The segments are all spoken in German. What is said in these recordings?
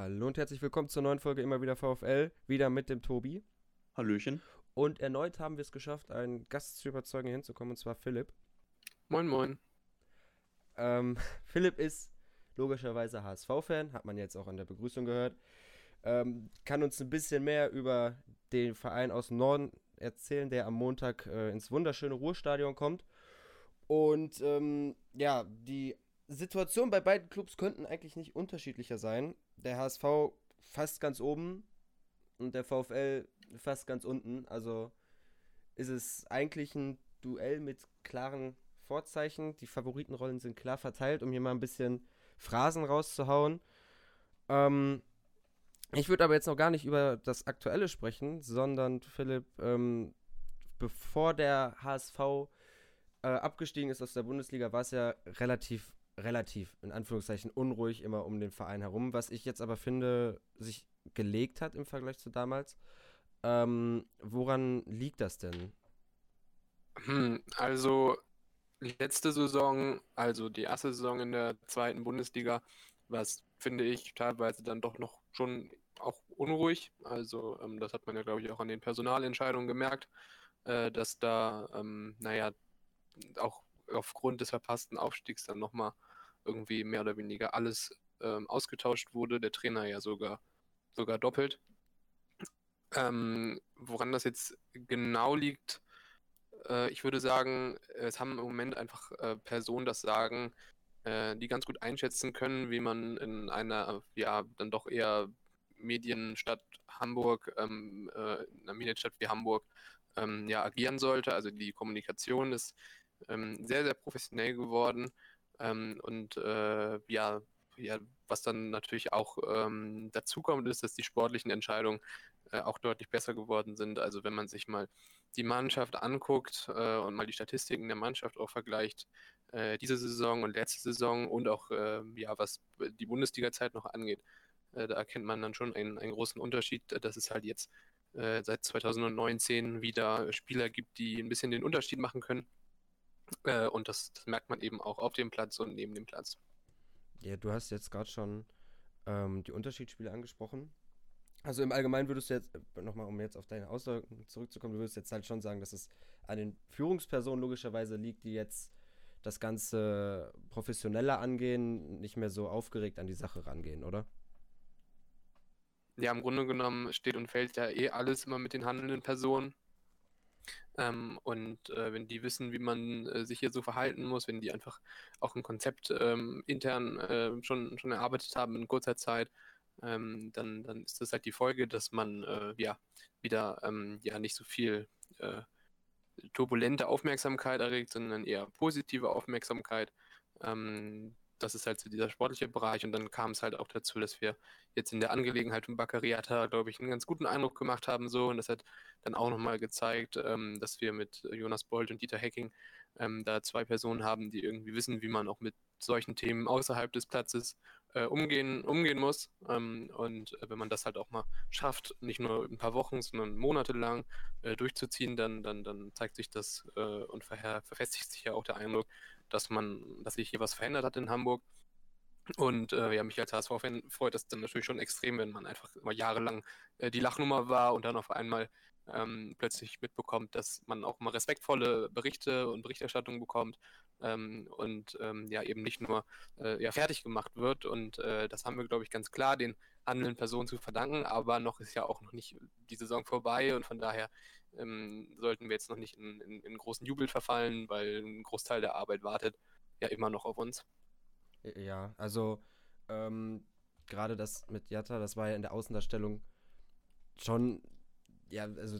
Hallo und herzlich willkommen zur neuen Folge immer wieder VfL, wieder mit dem Tobi. Hallöchen. Und erneut haben wir es geschafft, einen Gast zu überzeugen, hinzukommen, und zwar Philipp. Moin, moin. Ähm, Philipp ist logischerweise HSV-Fan, hat man jetzt auch an der Begrüßung gehört. Ähm, kann uns ein bisschen mehr über den Verein aus dem Norden erzählen, der am Montag äh, ins wunderschöne Ruhrstadion kommt. Und ähm, ja, die Situation bei beiden Clubs könnten eigentlich nicht unterschiedlicher sein. Der HSV fast ganz oben und der VfL fast ganz unten. Also ist es eigentlich ein Duell mit klaren Vorzeichen. Die Favoritenrollen sind klar verteilt, um hier mal ein bisschen Phrasen rauszuhauen. Ähm, ich würde aber jetzt noch gar nicht über das Aktuelle sprechen, sondern Philipp, ähm, bevor der HSV äh, abgestiegen ist aus der Bundesliga, war es ja relativ relativ, in Anführungszeichen, unruhig immer um den Verein herum, was ich jetzt aber finde, sich gelegt hat im Vergleich zu damals. Ähm, woran liegt das denn? Hm, also letzte Saison, also die erste Saison in der zweiten Bundesliga, was finde ich teilweise dann doch noch schon auch unruhig. Also ähm, das hat man ja, glaube ich, auch an den Personalentscheidungen gemerkt, äh, dass da, ähm, naja, auch aufgrund des verpassten Aufstiegs dann nochmal irgendwie mehr oder weniger alles ähm, ausgetauscht wurde, der Trainer ja sogar, sogar doppelt. Ähm, woran das jetzt genau liegt, äh, ich würde sagen, es haben im Moment einfach äh, Personen das Sagen, äh, die ganz gut einschätzen können, wie man in einer, ja, dann doch eher Medienstadt Hamburg, ähm, äh, in einer Medienstadt wie Hamburg, ähm, ja, agieren sollte. Also die Kommunikation ist ähm, sehr, sehr professionell geworden. Ähm, und äh, ja, ja, was dann natürlich auch ähm, dazu ist, dass die sportlichen Entscheidungen äh, auch deutlich besser geworden sind. Also wenn man sich mal die Mannschaft anguckt äh, und mal die Statistiken der Mannschaft auch vergleicht, äh, diese Saison und letzte Saison und auch äh, ja, was die Bundesliga-Zeit noch angeht, äh, da erkennt man dann schon einen, einen großen Unterschied, dass es halt jetzt äh, seit 2019 wieder Spieler gibt, die ein bisschen den Unterschied machen können äh, und das, das, merkt man eben auch auf dem Platz und neben dem Platz. Ja, du hast jetzt gerade schon ähm, die Unterschiedsspiele angesprochen. Also im Allgemeinen würdest du jetzt, äh, nochmal um jetzt auf deine Aussage zurückzukommen, du würdest jetzt halt schon sagen, dass es an den Führungspersonen logischerweise liegt, die jetzt das Ganze professioneller angehen, nicht mehr so aufgeregt an die Sache rangehen, oder? Ja, im Grunde genommen steht und fällt ja eh alles immer mit den handelnden Personen. Ähm, und äh, wenn die wissen, wie man äh, sich hier so verhalten muss, wenn die einfach auch ein Konzept ähm, intern äh, schon, schon erarbeitet haben in kurzer Zeit, ähm, dann, dann ist das halt die Folge, dass man äh, ja wieder ähm, ja nicht so viel äh, turbulente Aufmerksamkeit erregt, sondern eher positive Aufmerksamkeit. Das ist halt so dieser sportliche Bereich und dann kam es halt auch dazu, dass wir jetzt in der Angelegenheit von Baccariata, glaube ich, einen ganz guten Eindruck gemacht haben so und das hat dann auch nochmal gezeigt, ähm, dass wir mit Jonas Bolt und Dieter Hecking ähm, da zwei Personen haben, die irgendwie wissen, wie man auch mit solchen Themen außerhalb des Platzes äh, umgehen, umgehen muss. Ähm, und äh, wenn man das halt auch mal schafft, nicht nur ein paar Wochen, sondern monatelang äh, durchzuziehen, dann, dann, dann zeigt sich das äh, und ver verfestigt sich ja auch der Eindruck, dass man, dass sich hier was verändert hat in Hamburg. Und äh, ja, mich als HSV-Fan freut das dann natürlich schon extrem, wenn man einfach immer jahrelang äh, die Lachnummer war und dann auf einmal ähm, plötzlich mitbekommt, dass man auch mal respektvolle Berichte und Berichterstattung bekommt ähm, und ähm, ja eben nicht nur äh, ja, fertig gemacht wird. Und äh, das haben wir, glaube ich, ganz klar den handelnden Personen zu verdanken, aber noch ist ja auch noch nicht die Saison vorbei und von daher ähm, sollten wir jetzt noch nicht in, in, in, großen Jubel verfallen, weil ein Großteil der Arbeit wartet ja immer noch auf uns. Ja, also ähm, gerade das mit Jatta, das war ja in der Außendarstellung schon, ja, also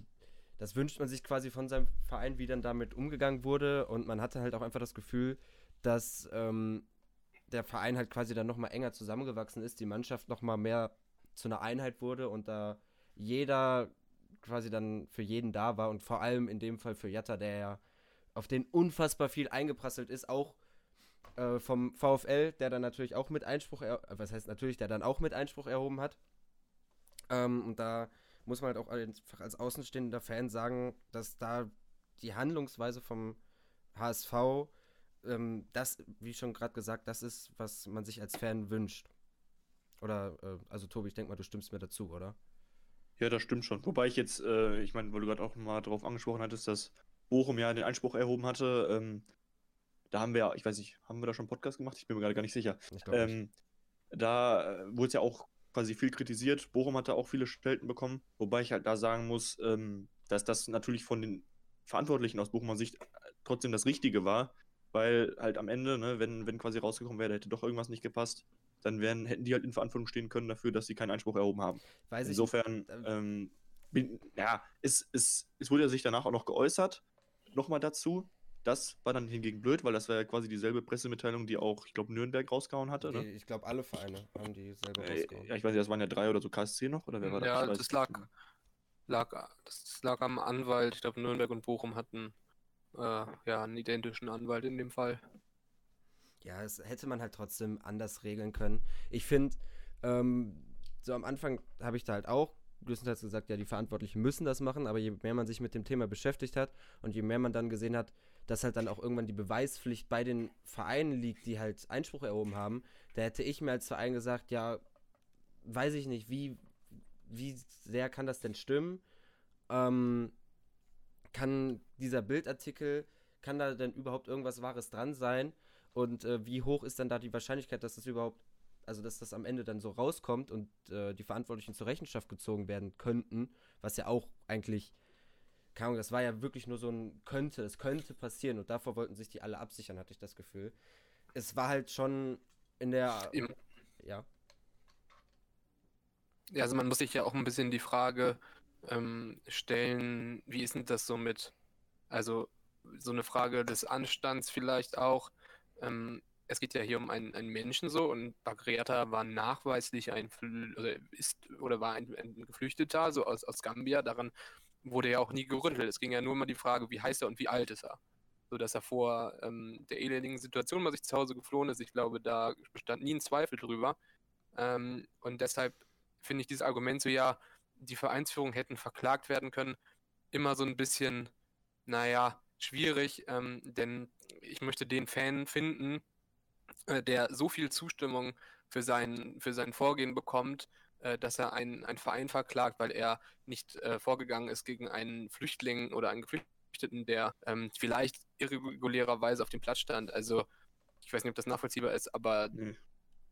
das wünscht man sich quasi von seinem Verein, wie dann damit umgegangen wurde und man hatte halt auch einfach das Gefühl, dass ähm, der Verein halt quasi dann nochmal enger zusammengewachsen ist, die Mannschaft nochmal mehr zu einer Einheit wurde und da jeder quasi dann für jeden da war und vor allem in dem Fall für Jatta, der ja auf den unfassbar viel eingeprasselt ist, auch äh, vom VfL, der dann natürlich auch mit Einspruch, er was heißt natürlich, der dann auch mit Einspruch erhoben hat. Ähm, und da muss man halt auch einfach als außenstehender Fan sagen, dass da die Handlungsweise vom HSV, ähm, das, wie schon gerade gesagt, das ist, was man sich als Fan wünscht. Oder, äh, also Tobi, ich denke mal, du stimmst mir dazu, oder? Ja, das stimmt schon. Wobei ich jetzt, äh, ich meine, weil du gerade auch mal darauf angesprochen hattest, dass Bochum ja den Einspruch erhoben hatte. Ähm, da haben wir ja, ich weiß nicht, haben wir da schon einen Podcast gemacht? Ich bin mir gerade gar nicht sicher. Ähm, da äh, wurde es ja auch quasi viel kritisiert. Bochum hatte auch viele Stelten bekommen, wobei ich halt da sagen muss, ähm, dass das natürlich von den Verantwortlichen aus Bochumer Sicht äh, trotzdem das Richtige war, weil halt am Ende, ne, wenn, wenn quasi rausgekommen wäre, da hätte doch irgendwas nicht gepasst, dann wären, hätten die halt in Verantwortung stehen können dafür, dass sie keinen Einspruch erhoben haben. Weiß ich Insofern, Ähm, ähm, bin, ja, es, es, es wurde ja sich danach auch noch geäußert, nochmal dazu. Das war dann hingegen blöd, weil das war ja quasi dieselbe Pressemitteilung, die auch, ich glaube, Nürnberg rausgehauen hatte. Ne? ich glaube, alle Vereine haben die selber Äh, rausgehauen. ja, ich weiß nicht, das waren ja drei oder so KSC noch, oder wer war Ja, Ich das nicht. lag, lag, das lag am Anwalt. Ich glaube, Nürnberg und Bochum hatten äh, ja einen identischen Anwalt in dem Fall. Ja, es hätte man halt trotzdem anders regeln können. Ich finde, ähm, so am Anfang habe ich da halt auch größtenteils gesagt, ja, die Verantwortlichen müssen das machen, aber je mehr man sich mit dem Thema beschäftigt hat und je mehr man dann gesehen hat, dass halt dann auch irgendwann die Beweispflicht bei den Vereinen liegt, die halt Einspruch erhoben haben, da hätte ich mir als Verein gesagt, ja, weiß ich nicht, wie, wie sehr kann das denn stimmen? Ähm, kann dieser Bildartikel, kann da denn überhaupt irgendwas Wahres dran sein? Und äh, wie hoch ist dann da die Wahrscheinlichkeit, dass das überhaupt, also dass das am Ende dann so rauskommt und äh, die Verantwortlichen zur Rechenschaft gezogen werden könnten, was ja auch eigentlich, keine Ahnung, das war ja wirklich nur so ein könnte, es könnte passieren und davor wollten sich die alle absichern, hatte ich das Gefühl. Es war halt schon in der, Im- ja, Ja, also man muss sich ja auch ein bisschen die Frage ähm, stellen, wie ist denn das so mit, also so eine Frage des Anstands vielleicht auch. Ähm, es geht ja hier um einen, einen Menschen so und Bagriata war nachweislich ein, oder ist oder war ein, ein Geflüchteter, so aus, aus Gambia. Daran wurde ja auch nie gerüttelt. Es ging ja nur mal die Frage, wie heißt er und wie alt ist er. So dass er vor ähm, der elendigen Situation mal sich zu Hause geflohen ist. Ich glaube, da bestand nie ein Zweifel drüber. Ähm, und deshalb finde ich dieses Argument so, ja, die Vereinsführung hätten verklagt werden können, immer so ein bisschen, naja, schwierig, ähm, denn ich möchte den Fan finden, äh, der so viel Zustimmung für sein, für sein Vorgehen bekommt, äh, dass er einen, einen Verein verklagt, weil er nicht äh, vorgegangen ist gegen einen Flüchtling oder einen Geflüchteten, der ähm, vielleicht irregulärerweise auf dem Platz stand. Also ich weiß nicht, ob das nachvollziehbar ist, aber Nee.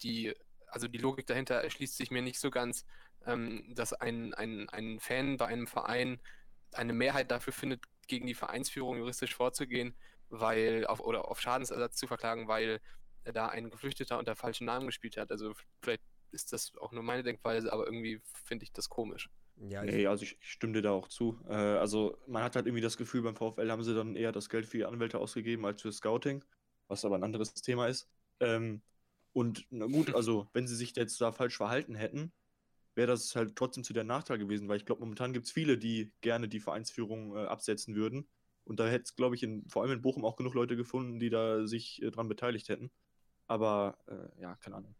die, also die Logik dahinter erschließt sich mir nicht so ganz, ähm, dass ein, ein, ein Fan bei einem Verein eine Mehrheit dafür findet, gegen die Vereinsführung juristisch vorzugehen, weil auf oder auf Schadensersatz zu verklagen, weil da ein Geflüchteter unter falschen Namen gespielt hat. Also vielleicht ist das auch nur meine Denkweise, aber irgendwie finde ich das komisch. ja, Nee, also ich, ich stimme dir da auch zu. Äh, also man hat halt irgendwie das Gefühl, beim VfL haben sie dann eher das Geld für die Anwälte ausgegeben als für Scouting, was aber ein anderes Thema ist. Ähm, und na gut, also wenn sie sich jetzt da falsch verhalten hätten, wäre das halt trotzdem zu der Nachteil gewesen, weil ich glaube, momentan gibt es viele, die gerne die Vereinsführung äh, absetzen würden. Und da hätte es, glaube ich, in, vor allem in Bochum auch genug Leute gefunden, die da sich äh, dran beteiligt hätten. Aber äh, ja, keine Ahnung.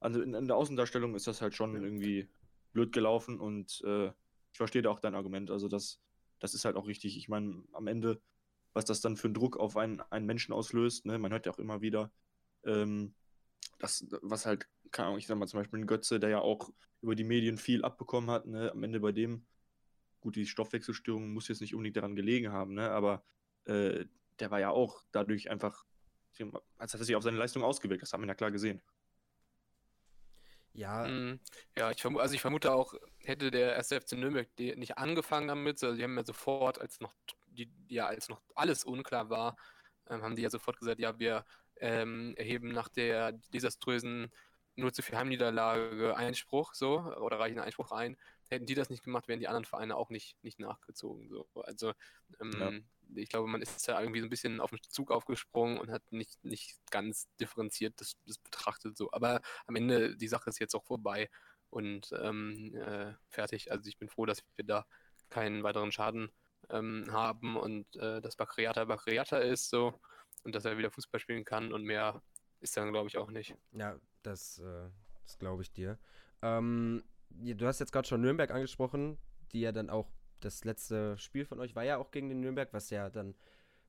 Also in, in der Außendarstellung ist das halt schon Ja. irgendwie blöd gelaufen und äh, ich verstehe da auch dein Argument. Also das, das ist halt auch richtig. Ich meine, am Ende, was das dann für einen Druck auf einen, einen Menschen auslöst, ne, man hört ja auch immer wieder, ähm, das, was halt, keine Ahnung, ich sag mal zum Beispiel ein Götze, der ja auch über die Medien viel abbekommen hat, ne, am Ende bei dem, gut, die Stoffwechselstörung muss jetzt nicht unbedingt daran gelegen haben, ne, aber äh, der war ja auch dadurch einfach, als hat er sich auf seine Leistung ausgewirkt, das haben wir ja klar gesehen. ja, Mm, Ja, ich vermute, also ich vermute auch, hätte der 1. FC Nürnberg die nicht angefangen damit, also die haben ja sofort, als noch die, ja, als noch alles unklar war, ähm, haben die ja sofort gesagt, ja, wir ähm, erheben nach der desaströsen 0 zu 4 Heimniederlage Einspruch, so, oder reichen Einspruch ein. Hätten die das nicht gemacht, wären die anderen Vereine auch nicht, nicht nachgezogen. So. Also ähm, ich glaube, man ist da irgendwie so ein bisschen auf den Zug aufgesprungen und hat nicht, nicht ganz differenziert das, das betrachtet. So. Aber am Ende, die Sache ist jetzt auch vorbei und ähm, äh, fertig. Also ich bin froh, dass wir da keinen weiteren Schaden ähm, haben und äh, dass Bakriata Bakriata ist so und dass er wieder Fußball spielen kann und mehr ist dann, glaube ich, auch nicht. Ja, das, äh, das glaube ich dir. Ähm, du hast jetzt gerade schon Nürnberg angesprochen, die ja dann auch das letzte Spiel von euch war ja auch gegen den Nürnberg, was ja dann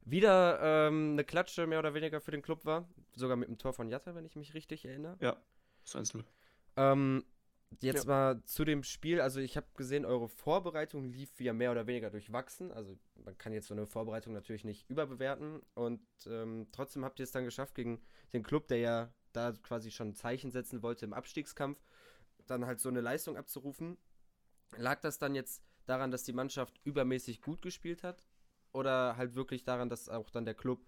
wieder ähm, eine Klatsche mehr oder weniger für den Club war. Sogar mit dem Tor von Jatta, wenn ich mich richtig erinnere. Ja, das Einzelne. Ähm, jetzt ja. mal zu dem Spiel. Also ich habe gesehen, eure Vorbereitung lief ja mehr oder weniger durchwachsen. Also man kann jetzt so eine Vorbereitung natürlich nicht überbewerten. Und ähm, trotzdem habt ihr es dann geschafft gegen den Club, der ja da quasi schon ein Zeichen setzen wollte im Abstiegskampf, dann halt so eine Leistung abzurufen. Lag das dann jetzt daran, dass die Mannschaft übermäßig gut gespielt hat? Oder halt wirklich daran, dass auch dann der Club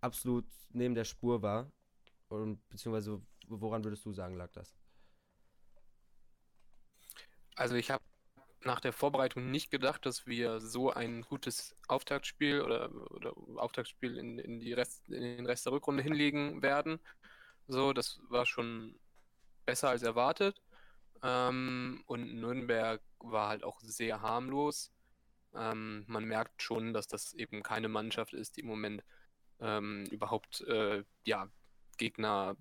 absolut neben der Spur war? Und, beziehungsweise woran würdest du sagen, lag das? Also ich habe nach der Vorbereitung nicht gedacht, dass wir so ein gutes Auftaktspiel oder, oder Auftaktspiel in, in, die Rest, in den Rest der Rückrunde hinlegen werden. So, das war schon besser als erwartet. Ähm, und Nürnberg war halt auch sehr harmlos. Ähm, man merkt schon, dass das eben keine Mannschaft ist, die im Moment ähm, überhaupt äh, ja, Gegner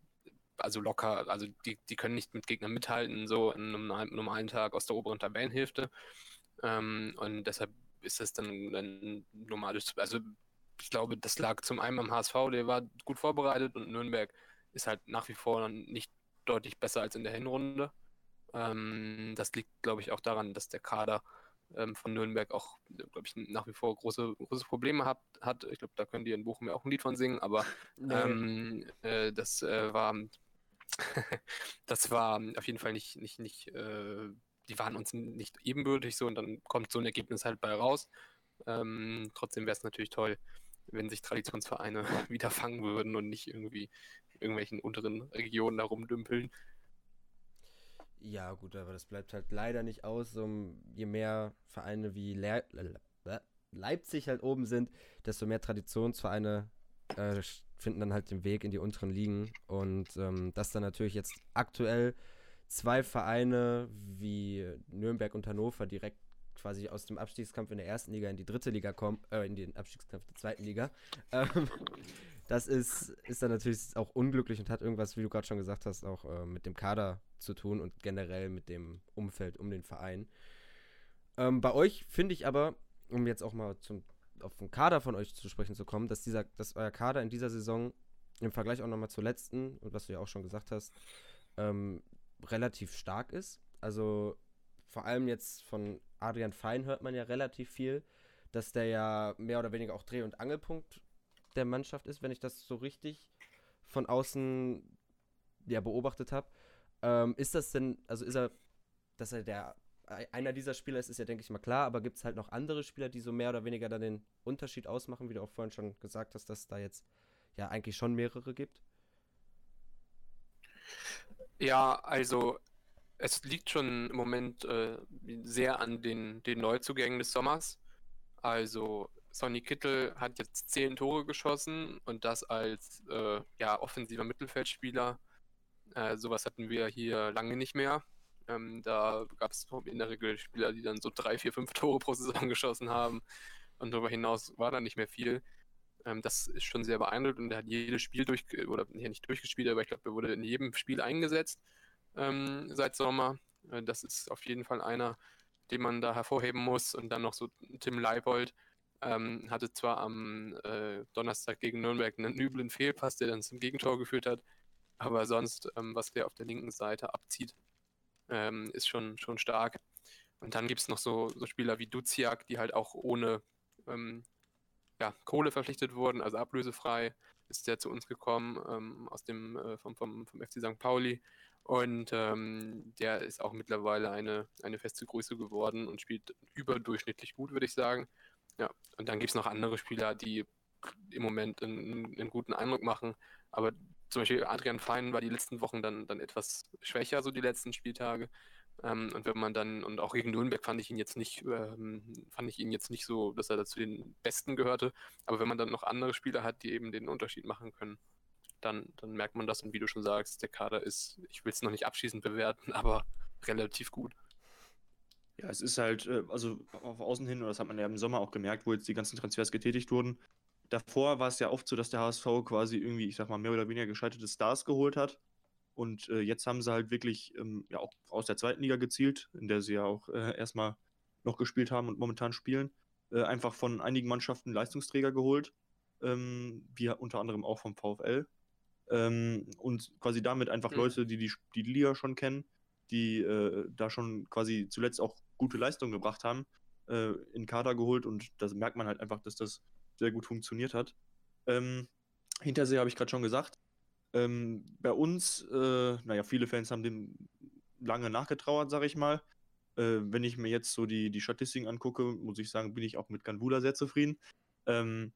also locker, also die, die können nicht mit Gegnern mithalten, so in einem normalen Tag aus der oberen Tabellenhälfte. Ähm, und deshalb ist das dann ein normales, also ich glaube, das lag zum einen am HSV, der war gut vorbereitet und Nürnberg ist halt nach wie vor nicht deutlich besser als in der Hinrunde. Ähm, das liegt, glaube ich, auch daran, dass der Kader ähm, von Nürnberg auch, glaube ich, nach wie vor große, große Probleme hat. hat. Ich glaube, da können die in Bochum ja auch ein Lied von singen, aber ähm, äh, das äh, war das war auf jeden Fall nicht, nicht, nicht, äh, die waren uns nicht ebenbürtig so und dann kommt so ein Ergebnis halt bei raus. Ähm, trotzdem wäre es natürlich toll, wenn sich Traditionsvereine wieder fangen würden und nicht irgendwie in irgendwelchen unteren Regionen da rumdümpeln. Ja, gut, aber das bleibt halt leider nicht aus. Um, je mehr Vereine wie Le Le Leipzig halt oben sind, desto mehr Traditionsvereine äh, finden dann halt den Weg in die unteren Ligen. Und ähm, dass dann natürlich jetzt aktuell zwei Vereine wie Nürnberg und Hannover direkt quasi aus dem Abstiegskampf in der ersten Liga in die dritte Liga kommen, äh, in den Abstiegskampf der zweiten Liga. Ähm, das ist, ist dann natürlich auch unglücklich und hat irgendwas, wie du gerade schon gesagt hast, auch äh, mit dem Kader zu tun und generell mit dem Umfeld um den Verein. Ähm, bei euch finde ich aber, um jetzt auch mal zum auf den Kader von euch zu sprechen zu kommen, dass dieser, dass euer Kader in dieser Saison im Vergleich auch nochmal zur letzten, und was du ja auch schon gesagt hast, ähm, relativ stark ist. Also vor allem jetzt von Adrian Fein hört man ja relativ viel, dass der ja mehr oder weniger auch Dreh- und Angelpunkt der Mannschaft ist, wenn ich das so richtig von außen ja, beobachtet habe. Ähm, ist das denn, also ist er, dass er der einer dieser Spieler ist, ist ja, denke ich mal, klar, aber gibt es halt noch andere Spieler, die so mehr oder weniger dann den Unterschied ausmachen, wie du auch vorhin schon gesagt hast, dass es da jetzt ja eigentlich schon mehrere gibt? Ja, also es liegt schon im Moment äh, sehr an den, den Neuzugängen des Sommers. Also Sonny Kittel hat jetzt zehn Tore geschossen und das als äh, ja, offensiver Mittelfeldspieler. Äh, sowas hatten wir hier lange nicht mehr. Ähm, da gab es in der Regel Spieler, die dann so drei, vier, fünf Tore pro Saison geschossen haben. Und darüber hinaus war da nicht mehr viel. Ähm, das ist schon sehr beeindruckend und er hat jedes Spiel durch, oder ja, nicht durchgespielt, aber ich glaube, er wurde in jedem Spiel eingesetzt ähm, seit Sommer. Äh, das ist auf jeden Fall einer, den man da hervorheben muss. Und dann noch so Tim Leibold. Ähm, hatte zwar am äh, Donnerstag gegen Nürnberg einen üblen Fehlpass, der dann zum Gegentor geführt hat, aber sonst, ähm, was der auf der linken Seite abzieht, ähm, ist schon, schon stark. Und dann gibt es noch so, so Spieler wie Duziak, die halt auch ohne ähm, ja, Kohle verpflichtet wurden, also ablösefrei ist der zu uns gekommen ähm, aus dem äh, vom, vom, vom FC St. Pauli. Und ähm, der ist auch mittlerweile eine, eine feste Größe geworden und spielt überdurchschnittlich gut, würde ich sagen. Ja, und dann gibt es noch andere Spieler, die im Moment einen, einen, guten Eindruck machen. Aber zum Beispiel Adrian Fein war die letzten Wochen dann, dann etwas schwächer, so die letzten Spieltage. Ähm, und wenn man dann, und auch gegen Nürnberg fand ich ihn jetzt nicht, ähm, fand ich ihn jetzt nicht so, dass er zu den Besten gehörte. Aber wenn man dann noch andere Spieler hat, die eben den Unterschied machen können, dann, dann merkt man das. Und wie du schon sagst, der Kader ist, ich will es noch nicht abschließend bewerten, aber relativ gut. Ja, es ist halt, äh, also auf Außen hin, und das hat man ja im Sommer auch gemerkt, wo jetzt die ganzen Transfers getätigt wurden, davor war es ja oft so, dass der HSV quasi irgendwie, ich sag mal, mehr oder weniger gescheiterte Stars geholt hat. Und äh, jetzt haben sie halt wirklich ähm, ja auch aus der zweiten Liga gezielt, in der sie ja auch äh, erstmal noch gespielt haben und momentan spielen, äh, einfach von einigen Mannschaften Leistungsträger geholt, ähm, wie unter anderem auch vom VfL. Ähm, und quasi damit einfach mhm. Leute, die, die die Liga schon kennen, die äh, da schon quasi zuletzt auch gute Leistungen gebracht haben, äh, in Kader geholt und das merkt man halt einfach, dass das sehr gut funktioniert hat. Ähm, Hintersee habe ich gerade schon gesagt. Ähm, bei uns, äh, naja, viele Fans haben dem lange nachgetrauert, sage ich mal. Äh, wenn ich mir jetzt so die, die Statistiken angucke, muss ich sagen, bin ich auch mit Ganvula sehr zufrieden. Ähm,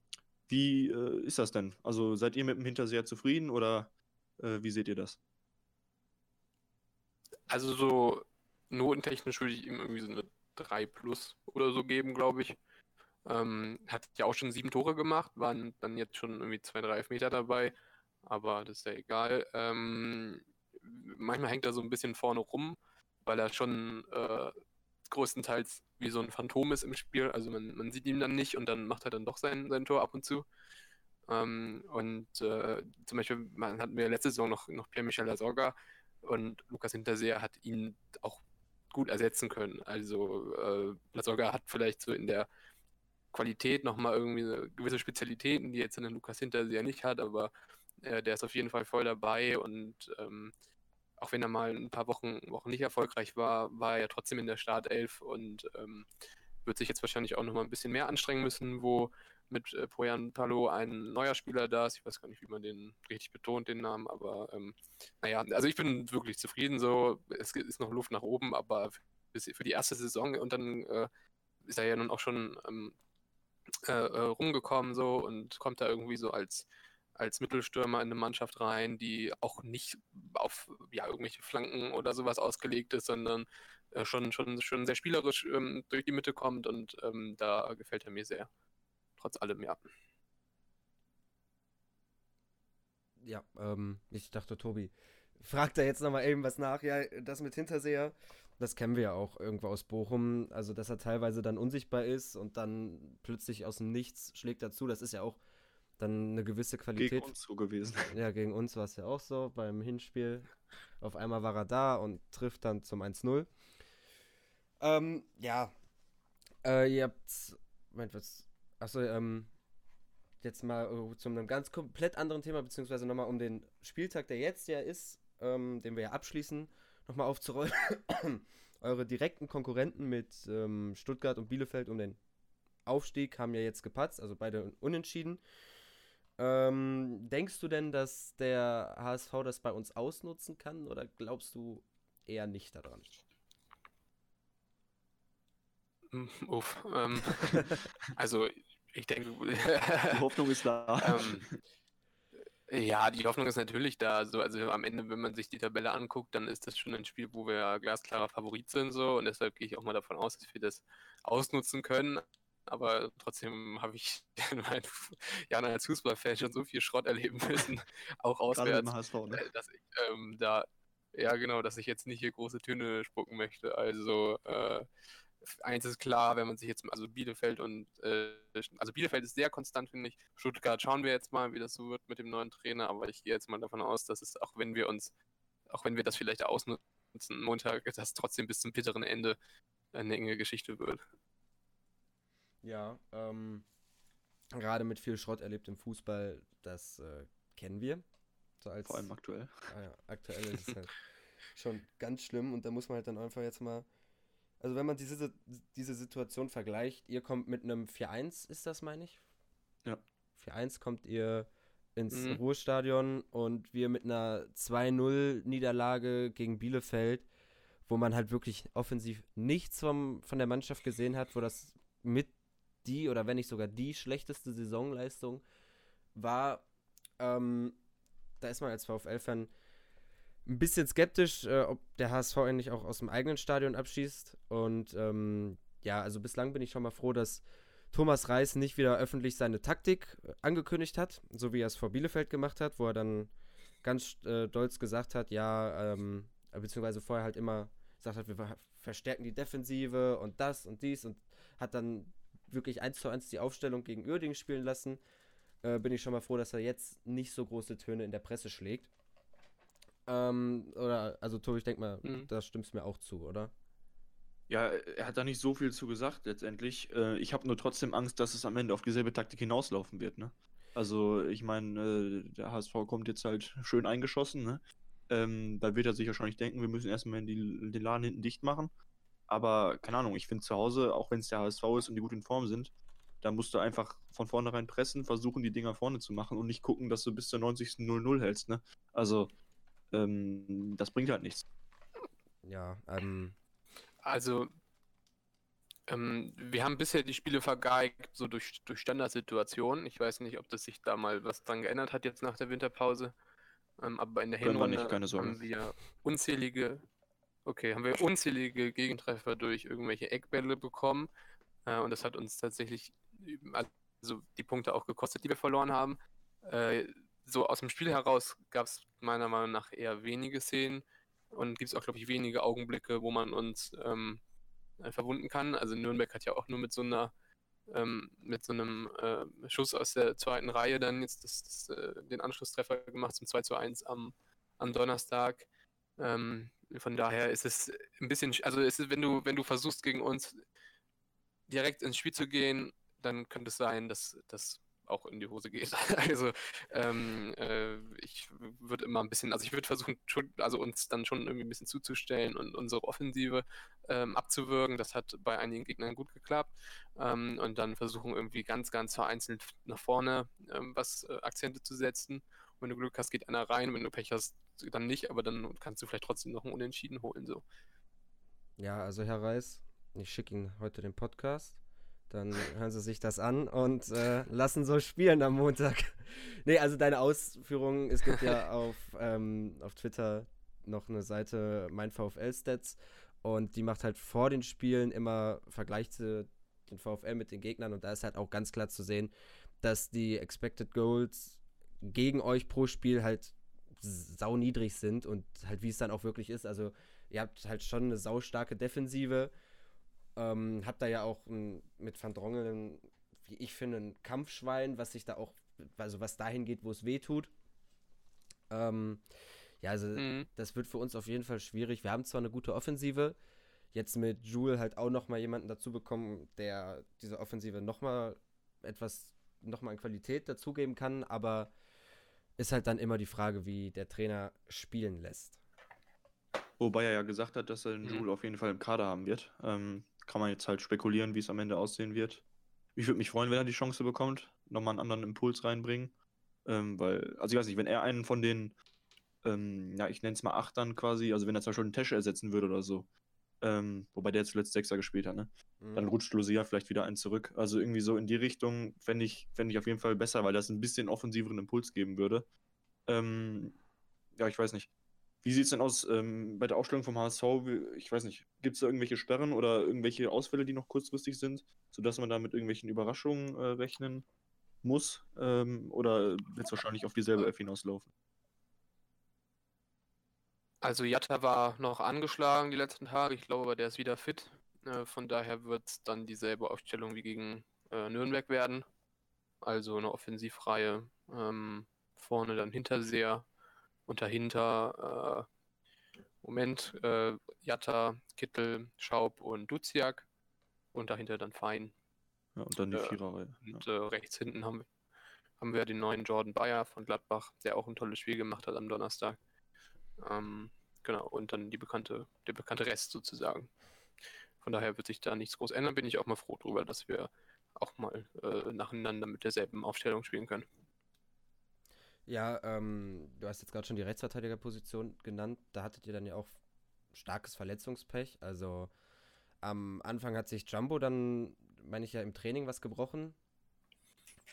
wie äh, ist das denn? Also seid ihr mit dem Hinterseher zufrieden oder äh, wie seht ihr das? Also so notentechnisch würde ich ihm irgendwie so eine 3 plus oder so geben, glaube ich. Ähm, hat ja auch schon sieben Tore gemacht, waren dann jetzt schon irgendwie zwei, drei Meter dabei, aber das ist ja egal. Ähm, manchmal hängt er so ein bisschen vorne rum, weil er schon äh, größtenteils wie so ein Phantom ist im Spiel. Also man, man sieht ihn dann nicht und dann macht er dann doch sein, sein Tor ab und zu. Ähm, und äh, zum Beispiel man hatten wir letzte Saison noch, noch Pierre-Michel Lasorga und Lukas Hinterseher hat ihn auch gut ersetzen können. Also äh, Lasorga hat vielleicht so in der Qualität nochmal irgendwie gewisse Spezialitäten, die jetzt in Lukas Hinterseher nicht hat, aber äh, der ist auf jeden Fall voll dabei und ähm, auch wenn er mal ein paar Wochen, Wochen nicht erfolgreich war, war er ja trotzdem in der Startelf und ähm, wird sich jetzt wahrscheinlich auch nochmal ein bisschen mehr anstrengen müssen, wo mit äh, Poyan Palo ein neuer Spieler da ist. Ich weiß gar nicht, wie man den richtig betont, den Namen, aber ähm, naja, also ich bin wirklich zufrieden so. Es ist noch Luft nach oben, aber für die erste Saison und dann äh, ist er ja nun auch schon ähm, äh, äh rumgekommen so und kommt da irgendwie so als als Mittelstürmer in eine Mannschaft rein, die auch nicht auf ja, irgendwelche Flanken oder sowas ausgelegt ist, sondern äh, schon, schon, schon sehr spielerisch ähm, durch die Mitte kommt und ähm, da gefällt er mir sehr. Trotz allem, ja. Ja, ähm, ich dachte, Tobi, fragt da jetzt nochmal eben was nach. Ja, das mit Hinterseher, das kennen wir ja auch irgendwo aus Bochum. Also, dass er teilweise dann unsichtbar ist und dann plötzlich aus dem Nichts schlägt dazu. Das ist ja auch dann eine gewisse Qualität. Gegen uns so gewesen. Ja, gegen uns war es ja auch so beim Hinspiel. Auf einmal war er da und trifft dann zum 1-0. Ähm, ja. Äh, ihr habt. Moment, was. Achso, ähm. Jetzt mal äh, zu einem ganz komplett anderen Thema, beziehungsweise nochmal um den Spieltag, der jetzt ja ist, ähm, den wir ja abschließen, nochmal aufzurollen. Eure direkten Konkurrenten mit ähm, Stuttgart und Bielefeld um den Aufstieg haben ja jetzt gepatzt, also beide unentschieden. Ähm, denkst du denn, dass der HSV das bei uns ausnutzen kann oder glaubst du eher nicht daran? Hm, uff, ähm, also ich denke, die Hoffnung ist da. ähm, ja, die Hoffnung ist natürlich da. Also, also am Ende, wenn man sich die Tabelle anguckt, dann ist das schon ein Spiel, wo wir glasklarer Favorit sind so und deshalb gehe ich auch mal davon aus, dass wir das ausnutzen können aber trotzdem habe ich in meinen Jahren als Fußballfan schon so viel Schrott erleben müssen, auch auswärts, HSV, ne? Äh, dass ich ähm, da, ja genau, dass ich jetzt nicht hier große Töne spucken möchte. Also äh, eins ist klar, wenn man sich jetzt, also Bielefeld und, äh, also Bielefeld ist sehr konstant, finde ich. Stuttgart schauen wir jetzt mal, wie das so wird mit dem neuen Trainer, aber ich gehe jetzt mal davon aus, dass es, auch wenn wir uns, auch wenn wir das vielleicht ausnutzen, Montag, dass trotzdem bis zum bitteren Ende eine enge Geschichte wird. Ja, ähm, gerade mit viel Schrott erlebt im Fußball, das äh, kennen wir. So als, Vor allem aktuell. Ah ja, aktuell ist es halt schon ganz schlimm und da muss man halt dann einfach jetzt mal. Also wenn man diese, diese Situation vergleicht, ihr kommt mit einem 4-1, ist das, meine ich? Ja. 4-1 kommt ihr ins mhm. Ruhestadion und wir mit einer 2-0-Niederlage gegen Bielefeld, wo man halt wirklich offensiv nichts vom, von der Mannschaft gesehen hat, wo das mit die oder wenn nicht sogar die schlechteste Saisonleistung war. Ähm, da ist man als VfL-Fan ein bisschen skeptisch, äh, ob der HSV endlich auch aus dem eigenen Stadion abschießt. Und ähm, ja, also bislang bin ich schon mal froh, dass Thomas Reis nicht wieder öffentlich seine Taktik äh, angekündigt hat, so wie er es vor Bielefeld gemacht hat, wo er dann ganz äh, stolz gesagt hat, ja, ähm, beziehungsweise vorher halt immer gesagt hat, wir verstärken die Defensive und das und dies und hat dann wirklich eins zu eins die Aufstellung gegen Uerdingen spielen lassen, äh, bin ich schon mal froh, dass er jetzt nicht so große Töne in der Presse schlägt. Ähm, oder, also Tobi, ich denke mal, mhm. da stimmst mir auch zu, oder? Ja, er hat da nicht so viel zu gesagt letztendlich. Äh, ich habe nur trotzdem Angst, dass es am Ende auf dieselbe Taktik hinauslaufen wird, ne? Also, ich meine, äh, der HSV kommt jetzt halt schön eingeschossen, ne? Ähm, da wird er sich wahrscheinlich denken, wir müssen erstmal die, den Laden hinten dicht machen. Aber keine Ahnung, ich finde zu Hause, auch wenn es der HSV ist und die gut in Form sind, da musst du einfach von vornherein pressen, versuchen, die Dinger vorne zu machen und nicht gucken, dass du bis zur 90. 0-0 hältst. Ne? Also, ähm, das bringt halt nichts. Ja, ähm. Also, ähm, wir haben bisher die Spiele vergeigt, so durch, durch Standardsituationen. Ich weiß nicht, ob das sich da mal was dran geändert hat jetzt nach der Winterpause. Ähm, aber in der Können wir Hinrunde nicht, haben wir unzählige, okay, haben wir unzählige Gegentreffer durch irgendwelche Eckbälle bekommen. Äh, und das hat uns tatsächlich also die Punkte auch gekostet, die wir verloren haben. Äh, so aus dem Spiel heraus gab es meiner Meinung nach eher wenige Szenen und gibt es auch, glaube ich, wenige Augenblicke, wo man uns ähm, äh, verwunden kann. Also Nürnberg hat ja auch nur mit so einer ähm, mit so einem äh, Schuss aus der zweiten Reihe dann jetzt das, das, äh, den Anschlusstreffer gemacht zum 2 zu 1 am, am Donnerstag. Ähm, von daher ist es ein bisschen, also ist es, wenn du, wenn du versuchst gegen uns direkt ins Spiel zu gehen, dann könnte es sein, dass das auch in die Hose geht. Also ähm, äh, ich würde immer ein bisschen, also ich würde versuchen, schon, also uns dann schon irgendwie ein bisschen zuzustellen und unsere Offensive ähm, abzuwürgen. Das hat bei einigen Gegnern gut geklappt. Ähm, und dann versuchen irgendwie ganz, ganz vereinzelt nach vorne ähm, was äh, Akzente zu setzen. Und wenn du Glück hast, geht einer rein. Wenn du Pech hast, dann nicht, aber dann kannst du vielleicht trotzdem noch einen Unentschieden holen. So. Ja, also Herr Reis, ich schicke Ihnen heute den Podcast. Dann hören Sie sich das an und äh, lassen so spielen am Montag. nee, also deine Ausführungen, es gibt ja auf, ähm, auf Twitter noch eine Seite Mein VfL Stats und die macht halt vor den Spielen immer Vergleiche den VfL mit den Gegnern und da ist halt auch ganz klar zu sehen, dass die Expected Goals gegen euch pro Spiel halt sau niedrig sind und halt wie es dann auch wirklich ist. Also ihr habt halt schon eine saustarke Defensive ähm, hab da ja auch ein, mit Van Drongelen, wie ich finde, ein Kampfschwein, was sich da auch, also was dahin geht, wo es weh tut. Ähm, ja, also mhm. das wird für uns auf jeden Fall schwierig. Wir haben zwar eine gute Offensive, jetzt mit Jule halt auch nochmal jemanden dazu bekommen, der diese Offensive nochmal etwas, nochmal an Qualität dazugeben kann, aber ist halt dann immer die Frage, wie der Trainer spielen lässt. Wobei er ja gesagt hat, dass er den mhm. Jule auf jeden Fall im Kader haben wird. Ähm, kann man jetzt halt spekulieren, wie es am Ende aussehen wird. Ich würde mich freuen, wenn er die Chance bekommt, nochmal einen anderen Impuls reinbringen. Ähm, weil, also ich weiß nicht, wenn er einen von den, ähm, ja, ich nenne es mal Achtern quasi, also wenn er zum Beispiel einen Tesche ersetzen würde oder so, ähm, wobei der zuletzt Sechser gespielt hat, ne? Mhm. Dann rutscht Lucia vielleicht wieder einen zurück. Also irgendwie so in die Richtung fände ich, fänd ich auf jeden Fall besser, weil das ein bisschen offensiveren Impuls geben würde. Ähm, ja, ich weiß nicht. Wie sieht es denn aus ähm, bei der Aufstellung vom HSV? Ich weiß nicht, gibt es da irgendwelche Sperren oder irgendwelche Ausfälle, die noch kurzfristig sind, sodass man da mit irgendwelchen Überraschungen äh, rechnen muss? Ähm, oder wird es wahrscheinlich auf dieselbe F hinauslaufen? Also Jatta war noch angeschlagen die letzten Tage. Ich glaube, aber der ist wieder fit. Äh, von daher wird es dann dieselbe Aufstellung wie gegen äh, Nürnberg werden. Also eine Offensivreihe. Ähm, vorne dann Hinterseher, und dahinter, äh, Moment, äh, Jatta, Kittel, Schaub und Duziak und dahinter dann Fein. Ja, und dann die äh, Viererreihe. Und ja. äh, rechts hinten haben, haben wir den neuen Jordan Bayer von Gladbach, der auch ein tolles Spiel gemacht hat am Donnerstag. Ähm, genau, und dann die bekannte, der bekannte Rest sozusagen. Von daher wird sich da nichts groß ändern, bin ich auch mal froh drüber, dass wir auch mal äh, nacheinander mit derselben Aufstellung spielen können. Ja, ähm, du hast jetzt gerade schon die Rechtsverteidigerposition genannt. Da hattet ihr dann ja auch starkes Verletzungspech. Also am Anfang hat sich Jumbo dann, meine ich ja, im Training was gebrochen.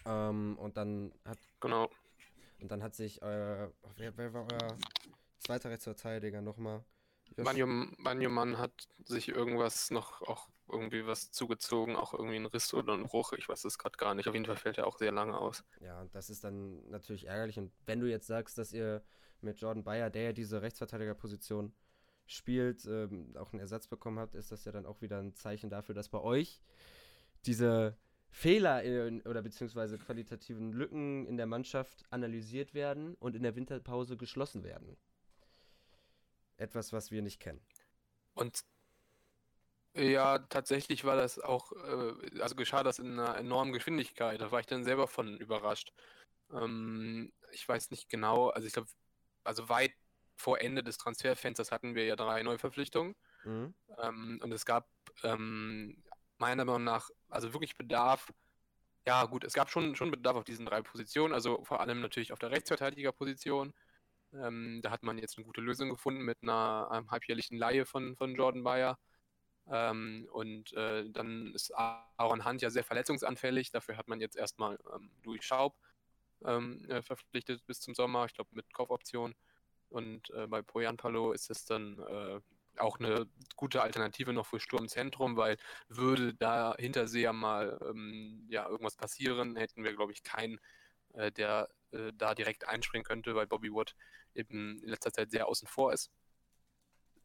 Ähm, und dann hat. Genau. Und dann hat sich euer. Wer, wer war euer zweiter Rechtsverteidiger nochmal? Manjo Mann hat sich irgendwas noch auch irgendwie was zugezogen, auch irgendwie ein Riss oder ein Bruch, ich weiß es gerade gar nicht. Auf jeden Fall fällt er auch sehr lange aus. Ja, und das ist dann natürlich ärgerlich. Und wenn du jetzt sagst, dass ihr mit Jordan Bayer, der ja diese Rechtsverteidigerposition spielt, ähm, auch einen Ersatz bekommen habt, ist das ja dann auch wieder ein Zeichen dafür, dass bei euch diese Fehler in, oder beziehungsweise qualitativen Lücken in der Mannschaft analysiert werden und in der Winterpause geschlossen werden. Etwas, was wir nicht kennen. Und ja, tatsächlich war das auch, äh, also geschah das in einer enormen Geschwindigkeit. Da war ich dann selber von überrascht. Ähm, ich weiß nicht genau, also ich glaube, also weit vor Ende des Transferfensters hatten wir ja drei Neuverpflichtungen. Mhm. Ähm, und es gab ähm, meiner Meinung nach also wirklich Bedarf. Ja, gut, es gab schon, schon Bedarf auf diesen drei Positionen, also vor allem natürlich auf der Rechtsverteidigerposition. Ähm, da hat man jetzt eine gute Lösung gefunden mit einer halbjährlichen Laie von, von Jordan Bayer. Ähm, und äh, dann ist Aaron Hunt ja sehr verletzungsanfällig. Dafür hat man jetzt erstmal ähm, Louis Schaub ähm, äh, verpflichtet bis zum Sommer, ich glaube mit Kaufoption. Und äh, bei Poyan Palo ist es dann äh, auch eine gute Alternative noch für Sturmzentrum, weil würde da Hinterseher mal ähm, ja, irgendwas passieren, hätten wir, glaube ich, keinen, äh, der äh, da direkt einspringen könnte, weil Bobby Wood eben in letzter Zeit sehr außen vor ist.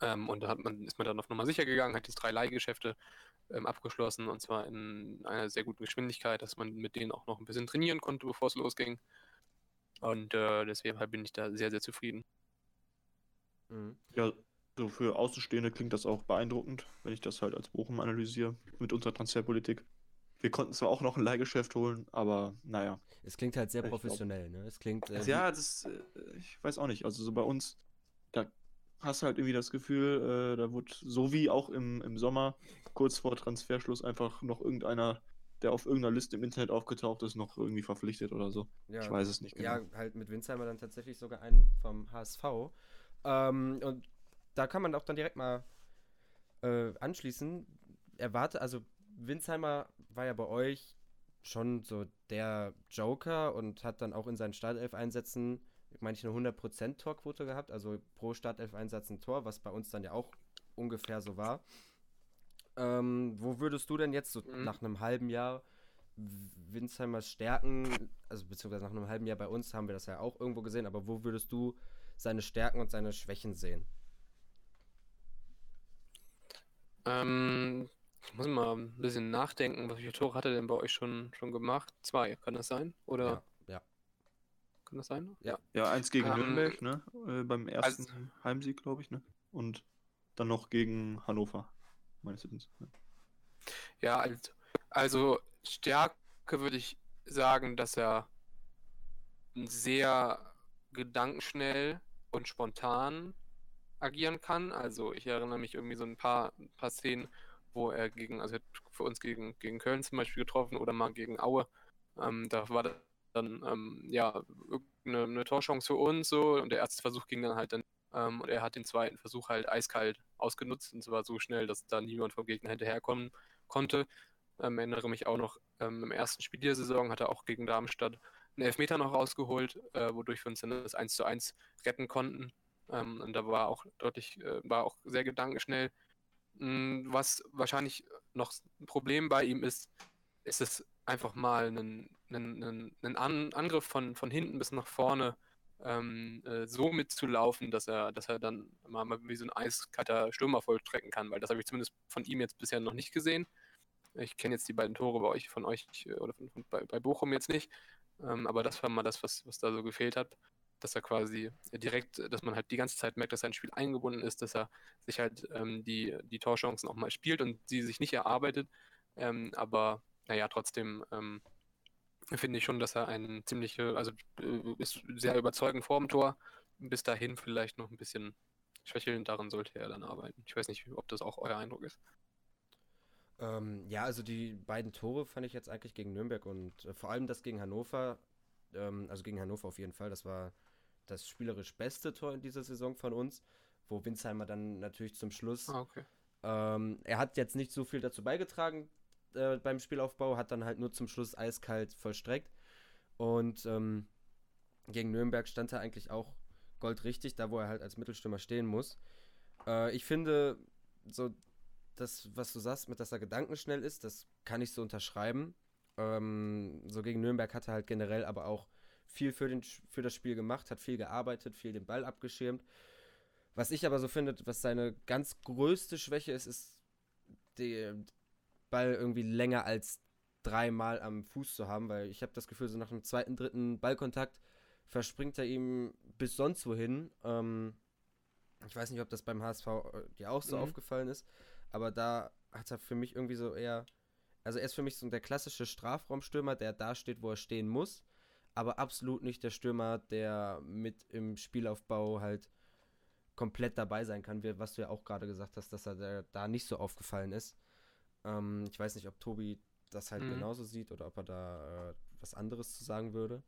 Ähm, und da hat man, ist man dann auf Nummer sicher gegangen, hat jetzt drei Leihgeschäfte ähm, abgeschlossen und zwar in einer sehr guten Geschwindigkeit, dass man mit denen auch noch ein bisschen trainieren konnte, bevor es losging. Und äh, deswegen bin ich da sehr, sehr zufrieden. Mhm. Ja, so für Außenstehende klingt das auch beeindruckend, wenn ich das halt als Bochum analysiere mit unserer Transferpolitik. Wir konnten zwar auch noch ein Leihgeschäft holen, aber naja. Es klingt halt sehr professionell, glaub, ne? Es klingt. Äh, ja, das, äh, ich weiß auch nicht. Also so bei uns, da hast du halt irgendwie das Gefühl, äh, da wurde so wie auch im, im Sommer, kurz vor Transferschluss, einfach noch irgendeiner, der auf irgendeiner Liste im Internet aufgetaucht ist, noch irgendwie verpflichtet oder so. Ja, ich weiß es nicht genau. Ja, halt mit Winsheimer dann tatsächlich sogar einen vom HSV. Ähm, und da kann man auch dann direkt mal äh, anschließen. Erwarte, also Winsheimer war ja bei euch schon so der Joker und hat dann auch in seinen Startelf-Einsätzen, ich meine, eine 100% Torquote gehabt, also pro Startelf-Einsatz ein Tor, was bei uns dann ja auch ungefähr so war. Ähm, wo würdest du denn jetzt so mhm. nach einem halben Jahr Winsheimers Stärken, also beziehungsweise nach einem halben Jahr bei uns haben wir das ja auch irgendwo gesehen, aber wo würdest du seine Stärken und seine Schwächen sehen? Ähm, ich muss mal ein bisschen nachdenken, was für Tore hat er denn bei euch schon, schon gemacht? Zwei, kann das sein? Oder? Ja. ja. Kann das sein? Ja. Ja, eins gegen ähm, Nürnberg, ne? Äh, beim ersten also, Heimsieg, glaube ich, ne? Und dann noch gegen Hannover, meines Wissens. Ne? Ja, also, also Stärke würde ich sagen, dass er sehr gedankenschnell und spontan agieren kann. Also ich erinnere mich irgendwie so ein paar, ein paar Szenen, wo er gegen, also für uns gegen, gegen Köln zum Beispiel getroffen oder mal gegen Aue. Ähm, da war dann ähm, ja eine, eine Torchance für uns so und der erste Versuch ging dann halt dann ähm, und er hat den zweiten Versuch halt eiskalt ausgenutzt und zwar so schnell, dass da niemand vom Gegner hinterherkommen konnte. Ähm, erinnere mich auch noch, ähm, im ersten Spiel der Saison hat er auch gegen Darmstadt einen Elfmeter noch rausgeholt, äh, wodurch wir uns dann das 1 zu 1 retten konnten. Ähm, und da war auch deutlich, äh, war auch sehr gedankenschnell. Hm, was wahrscheinlich noch ein Problem bei ihm ist, ist es einfach mal einen, einen, einen An Angriff von, von hinten bis nach vorne ähm, äh, so mitzulaufen, dass er, dass er dann mal, mal wie so ein eiskalter Stürmer vollstrecken kann, weil das habe ich zumindest von ihm jetzt bisher noch nicht gesehen. Ich kenne jetzt die beiden Tore bei euch, von euch äh, oder von, von bei, bei, Bochum jetzt nicht, ähm, aber das war mal das, was, was da so gefehlt hat dass er quasi direkt, dass man halt die ganze Zeit merkt, dass sein Spiel eingebunden ist, dass er sich halt ähm, die, die Torchancen auch mal spielt und sie sich nicht erarbeitet. Ähm, aber naja, trotzdem ähm, finde ich schon, dass er ein ziemliche, also äh, ist sehr überzeugend vor dem Tor. Bis dahin vielleicht noch ein bisschen schwächelnd, daran sollte er dann arbeiten. Ich weiß nicht, ob das auch euer Eindruck ist. Ähm, ja, also die beiden Tore fand ich jetzt eigentlich gegen Nürnberg und äh, vor allem das gegen Hannover, ähm, also gegen Hannover auf jeden Fall, das war das spielerisch beste Tor in dieser Saison von uns, wo Winsheimer dann natürlich zum Schluss. Ah, okay. Ähm, er hat jetzt nicht so viel dazu beigetragen äh, beim Spielaufbau, hat dann halt nur zum Schluss eiskalt vollstreckt. Und ähm, gegen Nürnberg stand er eigentlich auch goldrichtig, da wo er halt als Mittelstürmer stehen muss. Äh, ich finde, so das, was du sagst, mit dass er gedankenschnell ist, das kann ich so unterschreiben. Ähm, so gegen Nürnberg hat er halt generell aber auch viel für, den, für das Spiel gemacht, hat viel gearbeitet, viel den Ball abgeschirmt. Was ich aber so finde, was seine ganz größte Schwäche ist, ist, den Ball irgendwie länger als dreimal am Fuß zu haben, weil ich habe das Gefühl, so nach dem zweiten, dritten Ballkontakt verspringt er ihm bis sonst wohin. Ähm, ich weiß nicht, ob das beim HSV äh, dir auch so mhm. aufgefallen ist, aber da hat er für mich irgendwie so eher, also er ist für mich so der klassische Strafraumstürmer, der da steht, wo er stehen muss, aber absolut nicht der Stürmer, der mit im Spielaufbau halt komplett dabei sein kann, was du ja auch gerade gesagt hast, dass er da, da nicht so aufgefallen ist. Ähm, ich weiß nicht, ob Tobi das halt Mhm. genauso sieht oder ob er da äh, was anderes zu sagen würde.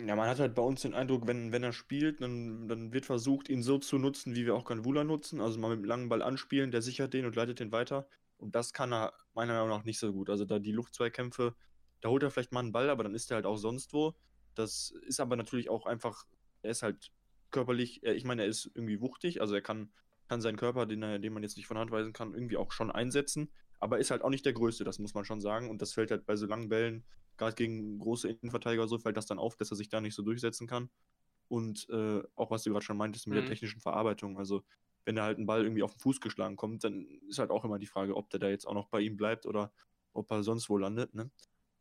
Ja, man hat halt bei uns den Eindruck, wenn, wenn er spielt, dann, dann wird versucht, ihn so zu nutzen, wie wir auch Ganvula nutzen. Also mal mit dem langen Ball anspielen, der sichert den und leitet den weiter. Und das kann er meiner Meinung nach nicht so gut. Also da die Luftzweikämpfe, da holt er vielleicht mal einen Ball, aber dann ist er halt auch sonst wo. Das ist aber natürlich auch einfach, er ist halt körperlich, er- ich meine, er ist irgendwie wuchtig, also er kann, kann seinen Körper, den, er, den man jetzt nicht von Hand weisen kann, irgendwie auch schon einsetzen. Aber ist halt auch nicht der Größte, das muss man schon sagen. Und das fällt halt bei so langen Bällen gerade gegen große Innenverteidiger so fällt das dann auf, dass er sich da nicht so durchsetzen kann. Und äh, auch was du gerade schon meintest mit Mhm. der technischen Verarbeitung. Also wenn da halt ein Ball irgendwie auf den Fuß geschlagen kommt, dann ist halt auch immer die Frage, ob der da jetzt auch noch bei ihm bleibt oder ob er sonst wo landet. Ne?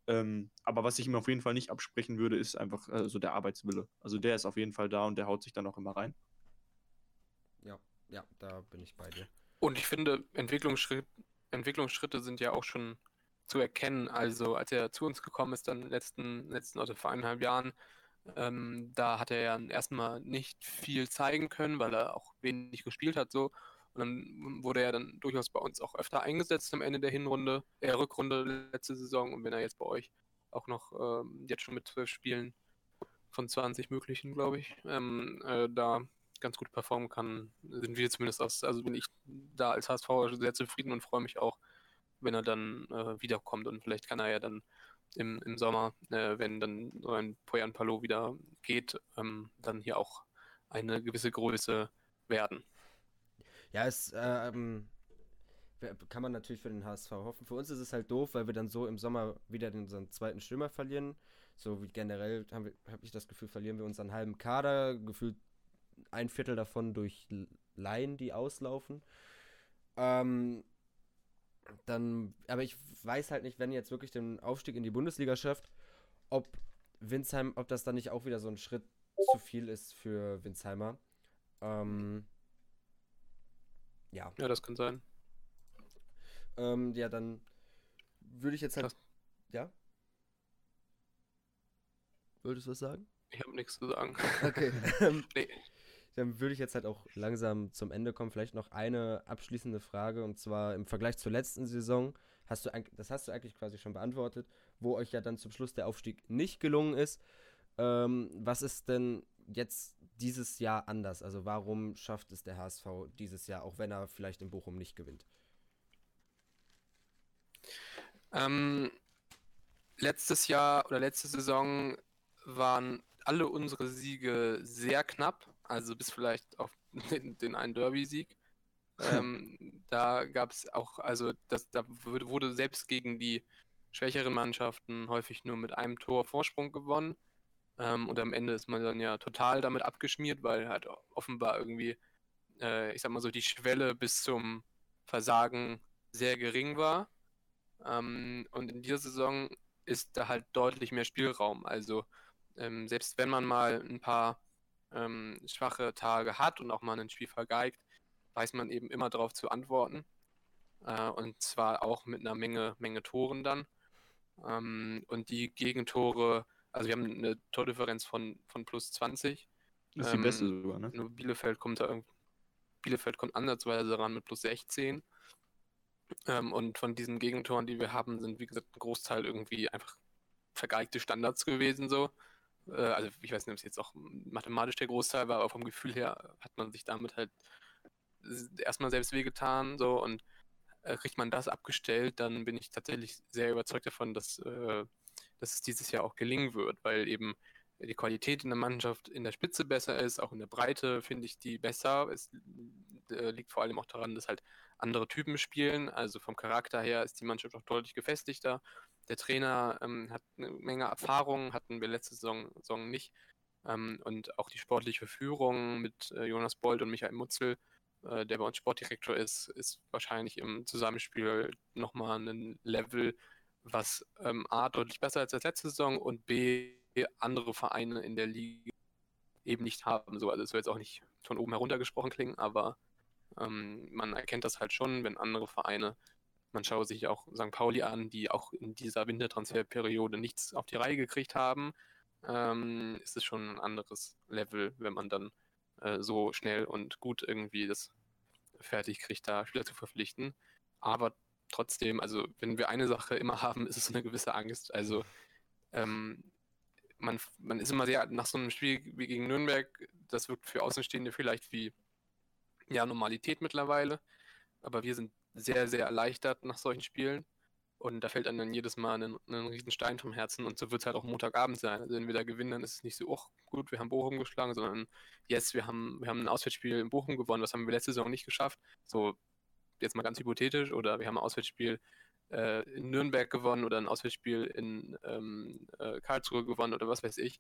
Ähm, aber was ich ihm auf jeden Fall nicht absprechen würde, ist einfach äh, so der Arbeitswille. Also der ist auf jeden Fall da und der haut sich dann auch immer rein. Ja, ja, da bin ich bei dir. Und ich finde, Entwicklungsschritt, Entwicklungsschritte sind ja auch schon zu erkennen. Also als er zu uns gekommen ist, dann in den letzten, letzten oder vor eineinhalb Jahren, ähm, da hat er ja erstmal nicht viel zeigen können, weil er auch wenig gespielt hat so. Und dann wurde er dann durchaus bei uns auch öfter eingesetzt am Ende der Hinrunde, äh, Rückrunde letzte Saison. Und wenn er jetzt bei euch auch noch ähm, jetzt schon mit zwölf Spielen von 20 möglichen, glaube ich, ähm, äh, da ganz gut performen kann, sind wir zumindest aus, also bin ich da als HSV sehr zufrieden und freue mich auch, wenn er dann äh, wiederkommt und vielleicht kann er ja dann im, im Sommer, äh, wenn dann so ein Poyan Palo wieder geht, ähm, dann hier auch eine gewisse Größe werden. Ja, es ähm, kann man natürlich für den HSV hoffen. Für uns ist es halt doof, weil wir dann so im Sommer wieder unseren zweiten Stürmer verlieren. So wie generell habe hab ich das Gefühl, verlieren wir unseren halben Kader, gefühlt ein Viertel davon durch Laien, die auslaufen. Ähm, dann, aber ich weiß halt nicht, wenn jetzt wirklich den Aufstieg in die Bundesliga schafft, ob Winsheim, ob das dann nicht auch wieder so ein Schritt zu viel ist für Winsheimer. Ähm, ja. Ja, das kann sein. Ähm, ja, dann würde ich jetzt halt. Krass. Ja? Wolltest du was sagen? Ich habe nichts zu sagen. Okay. ähm, Nee. Dann würde ich jetzt halt auch langsam zum Ende kommen. Vielleicht noch eine abschließende Frage und zwar im Vergleich zur letzten Saison. Hast du, das hast du eigentlich quasi schon beantwortet, wo euch ja dann zum Schluss der Aufstieg nicht gelungen ist. Ähm, was ist denn jetzt dieses Jahr anders? Also warum schafft es der HSV dieses Jahr, auch wenn er vielleicht in Bochum nicht gewinnt? Ähm, letztes Jahr oder letzte Saison waren alle unsere Siege sehr knapp, also bis vielleicht auf den, den einen Derby-Sieg. ähm, da gab es auch, also das, da wurde, wurde selbst gegen die schwächeren Mannschaften häufig nur mit einem Tor Vorsprung gewonnen. Ähm, und am Ende ist man dann ja total damit abgeschmiert, weil halt offenbar irgendwie, äh, ich sag mal so, die Schwelle bis zum Versagen sehr gering war. Ähm, und in dieser Saison ist da halt deutlich mehr Spielraum. Also ähm, selbst wenn man mal ein paar ähm, schwache Tage hat und auch mal ein Spiel vergeigt, weiß man eben immer darauf zu antworten. Äh, und zwar auch mit einer Menge, Menge Toren dann. Ähm, und die Gegentore, also wir haben eine Tordifferenz von, von plus 20. Das ist die Ähm, beste sogar, ne? Nur Bielefeld kommt da irgendwie, Bielefeld kommt ansatzweise ran mit plus 16. Ähm, und von diesen Gegentoren, die wir haben, sind wie gesagt ein Großteil irgendwie einfach vergeigte Standards gewesen so. Äh, also ich weiß nicht, ob es jetzt auch mathematisch der Großteil war, aber vom Gefühl her hat man sich damit halt erstmal selbst wehgetan so und äh, kriegt man das abgestellt, dann bin ich tatsächlich sehr überzeugt davon, dass, äh, dass es dieses Jahr auch gelingen wird, weil eben die Qualität in der Mannschaft in der Spitze besser ist, auch in der Breite finde ich die besser. Es äh, liegt vor allem auch daran, dass halt andere Typen spielen. Also vom Charakter her ist die Mannschaft auch deutlich gefestigter. Der Trainer ähm, hat eine Menge Erfahrung, hatten wir letzte Saison, Saison nicht. Ähm, und auch die sportliche Führung mit äh, Jonas Bold und Michael Mutzel, äh, der bei uns Sportdirektor ist, ist wahrscheinlich im Zusammenspiel nochmal ein Level, was ähm, A deutlich besser als letzte Saison und B andere Vereine in der Liga eben nicht haben. So, also es soll jetzt auch nicht von oben herunter gesprochen klingen, aber ähm, man erkennt das halt schon, wenn andere Vereine, man schaue sich auch St. Pauli an, die auch in dieser Wintertransferperiode nichts auf die Reihe gekriegt haben, ähm, ist es schon ein anderes Level, wenn man dann äh, so schnell und gut irgendwie das fertig kriegt, da Spieler zu verpflichten. Aber trotzdem, also wenn wir eine Sache immer haben, ist es eine gewisse Angst. Also ähm, man, man ist immer sehr nach so einem Spiel wie gegen Nürnberg, das wirkt für Außenstehende vielleicht wie ja, Normalität mittlerweile. Aber wir sind sehr, sehr erleichtert nach solchen Spielen. Und da fällt einem dann jedes Mal ein, ein riesen Stein vom Herzen. Und so wird es halt auch Montagabend sein. Also wenn wir da gewinnen, dann ist es nicht so, oh gut, wir haben Bochum geschlagen, sondern yes, wir haben, wir haben ein Auswärtsspiel in Bochum gewonnen. Was haben wir letzte Saison nicht geschafft? So, jetzt mal ganz hypothetisch. Oder wir haben ein Auswärtsspiel äh, in Nürnberg gewonnen oder ein Auswärtsspiel in ähm, äh, Karlsruhe gewonnen oder was weiß ich.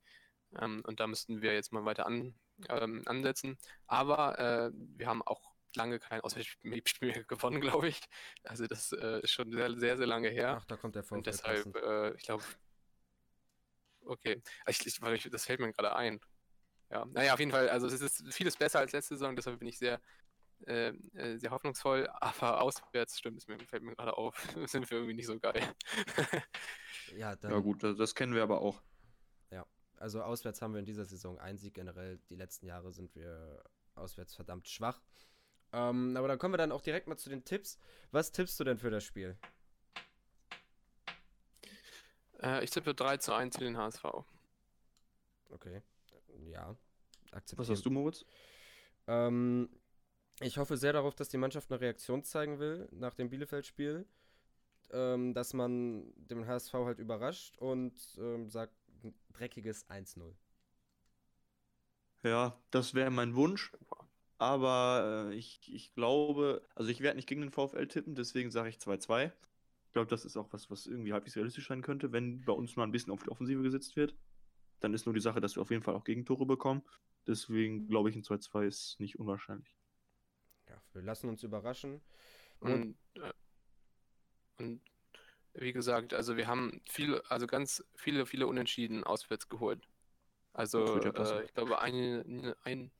Ähm, und da müssten wir jetzt mal weiter an, ähm, ansetzen. Aber äh, wir haben auch lange kein Auswärtsspiel mehr gewonnen, glaube ich. Also das äh, ist schon sehr, sehr, sehr lange her. Ach, da kommt der VfL. Und deshalb, äh, ich glaube, okay, ich, ich, das fällt mir gerade ein. Ja, naja, auf jeden Fall, also es ist vieles besser als letzte Saison, deshalb bin ich sehr, äh, äh sehr hoffnungsvoll, aber auswärts stimmt es mir, fällt mir gerade auf, sind wir irgendwie nicht so geil. ja, dann, ja, gut, das, das kennen wir aber auch. Ja, also auswärts haben wir in dieser Saison einen Sieg generell. Die letzten Jahre sind wir auswärts verdammt schwach. Ähm, aber dann kommen wir dann auch direkt mal zu den Tipps. Was tippst du denn für das Spiel? Äh, ich tippe 3 zu 1 für den HSV. Okay. Ja. Was hast du, Moritz? Ähm, ich hoffe sehr darauf, dass die Mannschaft eine Reaktion zeigen will nach dem Bielefeld-Spiel. Ähm, dass man den HSV halt überrascht und ähm, sagt ein dreckiges 1-0. Ja, das wäre mein Wunsch. Aber äh, ich, ich glaube, also ich werde nicht gegen den VfL tippen, deswegen sage ich 2-2. Ich glaube, das ist auch was, was irgendwie halbwegs realistisch sein könnte, wenn bei uns mal ein bisschen auf die Offensive gesetzt wird. Dann ist nur die Sache, dass wir auf jeden Fall auch Gegentore bekommen. Deswegen glaube ich, ein 2-2 ist nicht unwahrscheinlich. Wir lassen uns überraschen. Und, äh, und wie gesagt, also wir haben viele, also ganz viele, viele Unentschieden auswärts geholt. Also äh, ich glaube, ein, ein,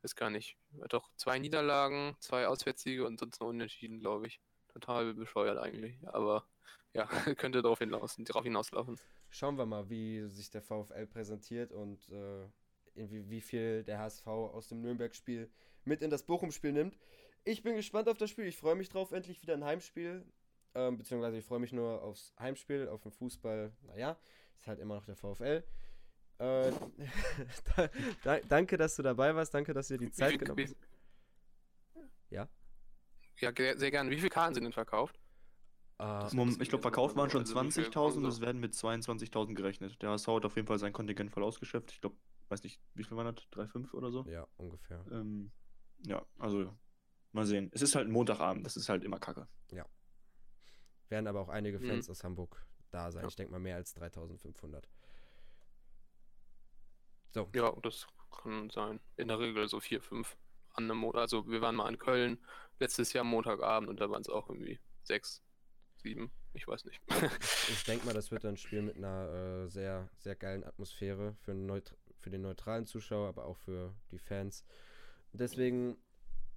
weiß gar nicht, doch zwei Niederlagen, zwei Auswärtssiege und sonst noch unentschieden, glaube ich. Total bescheuert eigentlich, aber ja, könnte darauf, hinaus, darauf hinauslaufen. Schauen wir mal, wie sich der VfL präsentiert und äh, wie, wie viel der HSV aus dem Nürnberg-Spiel mit in das Bochum-Spiel nimmt. Ich bin gespannt auf das Spiel. Ich freue mich drauf, endlich wieder ein Heimspiel. Ähm, beziehungsweise ich freue mich nur aufs Heimspiel, auf den Fußball. Naja, ist halt immer noch der VfL. Äh, da, danke, dass du dabei warst. Danke, dass du dir die Zeit viel, genommen hast. Ja? Ja, sehr gerne. Wie viele Karten sind denn verkauft? Uh, ich glaube, verkauft waren schon also 20.000 und es werden mit 22.000 gerechnet. Der HSV hat auf jeden Fall sein Kontingent voll ausgeschöpft. Ich glaube, weiß nicht, wie viel waren das? 3,5 oder so? Ja, ungefähr. Ähm, ja, also mal sehen. Es ist halt ein Montagabend, das ist halt immer kacke. Ja. Werden aber auch einige Fans mhm. aus Hamburg da sein. Ja. Ich denke mal mehr als 3.500. So. Ja, das kann sein. In der Regel so vier, fünf an einem Monat. Also wir waren mal in Köln letztes Jahr Montagabend und da waren es auch irgendwie sechs, sieben. Ich weiß nicht. ich denke mal, das wird ein Spiel mit einer äh, sehr, sehr geilen Atmosphäre für, für den neutralen Zuschauer, aber auch für die Fans. Deswegen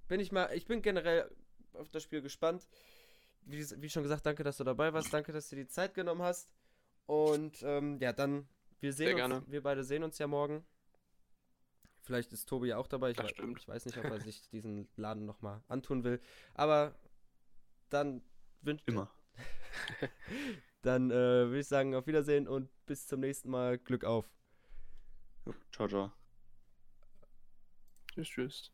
bin ich mal, ich bin generell auf das Spiel gespannt. Wie, wie schon gesagt, danke, dass du dabei warst. Danke, dass du dir die Zeit genommen hast. Und ähm, ja, dann wir sehen Sehr uns, gerne. wir beide sehen uns ja morgen. Vielleicht ist Tobi ja auch dabei. Ich, das stimmt. ich weiß nicht, ob er sich diesen Laden nochmal antun will. Aber dann wünsche Immer. dann äh, würde ich sagen, auf Wiedersehen und bis zum nächsten Mal. Glück auf. Ciao, ciao. Just, just.